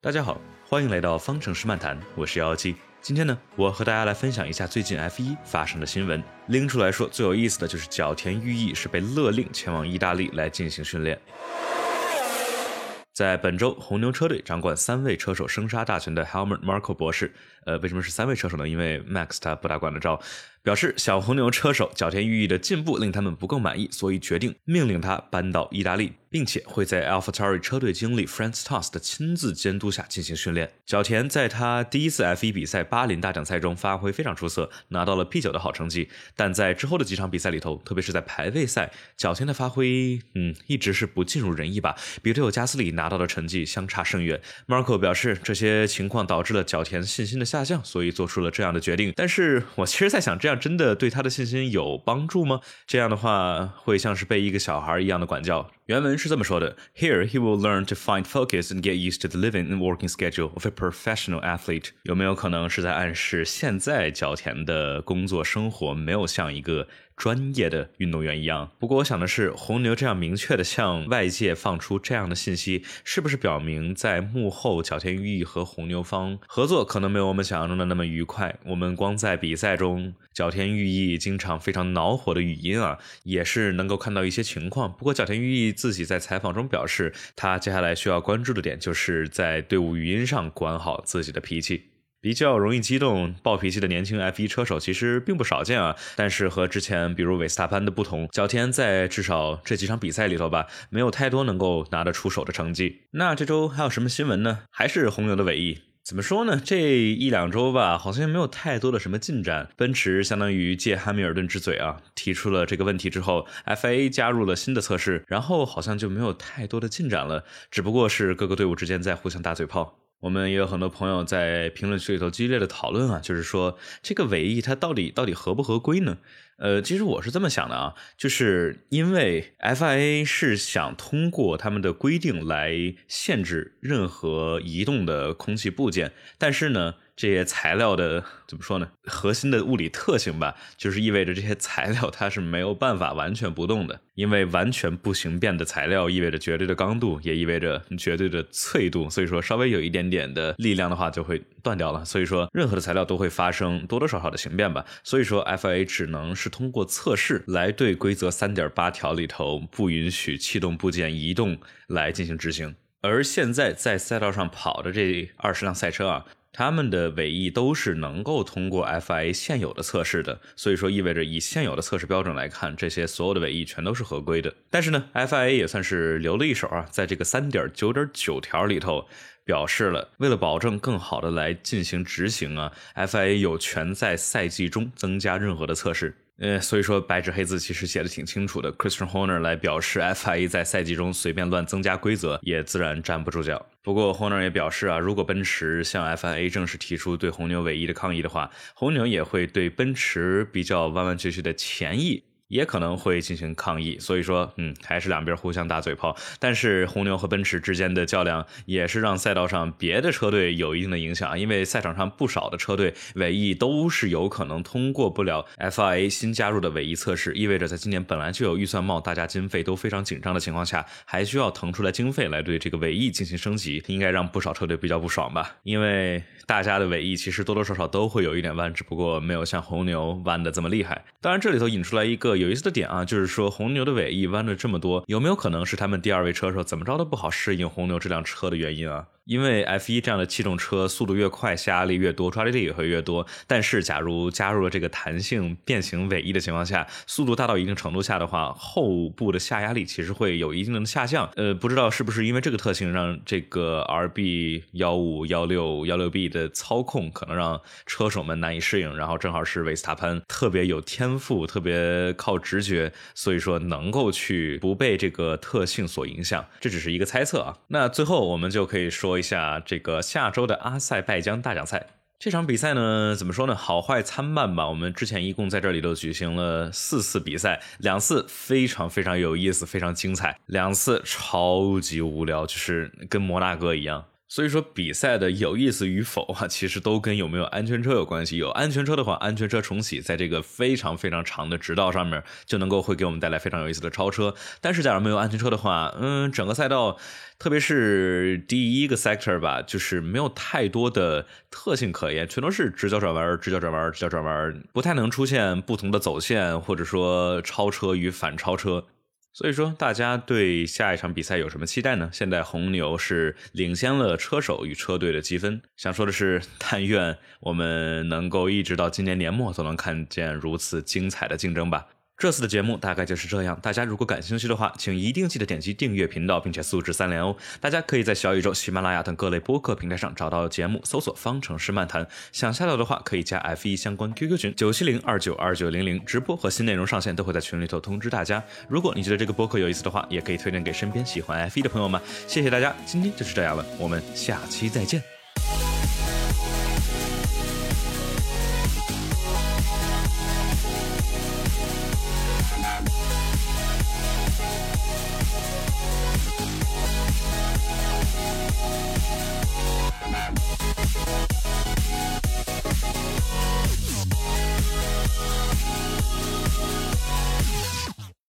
大家好，欢迎来到方程式漫谈，我是幺幺七。今天呢，我和大家来分享一下最近 F 一发生的新闻。拎出来说最有意思的就是角田裕毅是被勒令前往意大利来进行训练。在本周，红牛车队掌管三位车手生杀大权的 Helmut Marko 博士，呃，为什么是三位车手呢？因为 Max 他不大管得着。表示小红牛车手角田裕毅的进步令他们不够满意，所以决定命令他搬到意大利，并且会在 a l p h a t a r i 车队经理 Franz Tost 的亲自监督下进行训练。角田在他第一次 F1 比赛巴林大奖赛中发挥非常出色，拿到了 P9 的好成绩。但在之后的几场比赛里头，特别是在排位赛，角田的发挥，嗯，一直是不尽如人意吧，比队友加斯里拿到的成绩相差甚远。Marco 表示，这些情况导致了角田信心的下降，所以做出了这样的决定。但是我其实在想，这样。真的对他的信心有帮助吗？这样的话会像是被一个小孩一样的管教。原文是这么说的：Here he will learn to find focus and get used to the living and working schedule of a professional athlete。有没有可能是在暗示现在角田的工作生活没有像一个？ 专业的运动员一样。不过我想的是，红牛这样明确的向外界放出这样的信息，是不是表明在幕后角田裕毅和红牛方合作可能没有我们想象中的那么愉快？我们光在比赛中，角田裕毅经常非常恼火的语音啊，也是能够看到一些情况。不过角田裕毅自己在采访中表示，他接下来需要关注的点就是在队伍语音上管好自己的脾气。比较容易激动、暴脾气的年轻 F1 车手其实并不少见啊，但是和之前比如韦斯塔潘的不同，角田在至少这几场比赛里头吧，没有太多能够拿得出手的成绩。那这周还有什么新闻呢？还是红牛的尾翼？怎么说呢？这一两周吧，好像没有太多的什么进展。奔驰相当于借汉密尔顿之嘴啊，提出了这个问题之后，FIA 加入了新的测试，然后好像就没有太多的进展了，只不过是各个队伍之间在互相打嘴炮。我们也有很多朋友在评论区里头激烈的讨论啊，就是说这个尾翼它到底到底合不合规呢？呃，其实我是这么想的啊，就是因为 FIA 是想通过他们的规定来限制任何移动的空气部件，但是呢。这些材料的怎么说呢？核心的物理特性吧，就是意味着这些材料它是没有办法完全不动的，因为完全不形变的材料意味着绝对的刚度，也意味着绝对的脆度。所以说，稍微有一点点的力量的话，就会断掉了。所以说，任何的材料都会发生多多少少的形变吧。所以说，FIA 只能是通过测试来对规则三点八条里头不允许气动部件移动来进行执行。而现在在赛道上跑的这二十辆赛车啊。他们的尾翼都是能够通过 FIA 现有的测试的，所以说意味着以现有的测试标准来看，这些所有的尾翼全都是合规的。但是呢，FIA 也算是留了一手啊，在这个三点九点九条里头表示了，为了保证更好的来进行执行啊，FIA 有权在赛季中增加任何的测试。呃，所以说白纸黑字其实写的挺清楚的。Christian Horner 来表示，FIA 在赛季中随便乱增加规则，也自然站不住脚。不过 Horner 也表示啊，如果奔驰向 FIA 正式提出对红牛尾翼的抗议的话，红牛也会对奔驰比较弯弯曲曲的前翼。也可能会进行抗议，所以说，嗯，还是两边互相打嘴炮。但是红牛和奔驰之间的较量也是让赛道上别的车队有一定的影响，因为赛场上不少的车队尾翼都是有可能通过不了 FIA 新加入的尾翼测试，意味着在今年本来就有预算帽，大家经费都非常紧张的情况下，还需要腾出来经费来对这个尾翼进行升级，应该让不少车队比较不爽吧？因为大家的尾翼其实多多少少都会有一点弯，只不过没有像红牛弯的这么厉害。当然，这里头引出来一个。有意思的点啊，就是说红牛的尾翼弯了这么多，有没有可能是他们第二位车手怎么着都不好适应红牛这辆车的原因啊？因为 F1 这样的气动车速度越快，下压力越多，抓地力也会越多。但是，假如加入了这个弹性变形尾翼的情况下，速度大到一定程度下的话，后部的下压力其实会有一定的下降。呃，不知道是不是因为这个特性，让这个 RB 幺五幺六幺六 B 的操控可能让车手们难以适应。然后正好是维斯塔潘特别有天赋，特别靠直觉，所以说能够去不被这个特性所影响。这只是一个猜测啊。那最后我们就可以说。一下这个下周的阿塞拜疆大奖赛这场比赛呢，怎么说呢？好坏参半吧。我们之前一共在这里头举行了四次比赛，两次非常非常有意思，非常精彩，两次超级无聊，就是跟摩纳哥一样。所以说比赛的有意思与否啊，其实都跟有没有安全车有关系。有安全车的话，安全车重启在这个非常非常长的直道上面，就能够会给我们带来非常有意思的超车。但是假如没有安全车的话，嗯，整个赛道，特别是第一个 sector 吧，就是没有太多的特性可言，全都是直角转弯、直角转弯、直角转弯，不太能出现不同的走线，或者说超车与反超车。所以说，大家对下一场比赛有什么期待呢？现在红牛是领先了车手与车队的积分。想说的是，但愿我们能够一直到今年年末都能看见如此精彩的竞争吧。这次的节目大概就是这样。大家如果感兴趣的话，请一定记得点击订阅频道，并且素质三连哦。大家可以在小宇宙、喜马拉雅等各类播客平台上找到节目，搜索“方程式漫谈”。想下载的话，可以加 F 一相关 QQ 群九七零二九二九零零，直播和新内容上线都会在群里头通知大家。如果你觉得这个播客有意思的话，也可以推荐给身边喜欢 F 一的朋友们。谢谢大家，今天就是这样了，我们下期再见。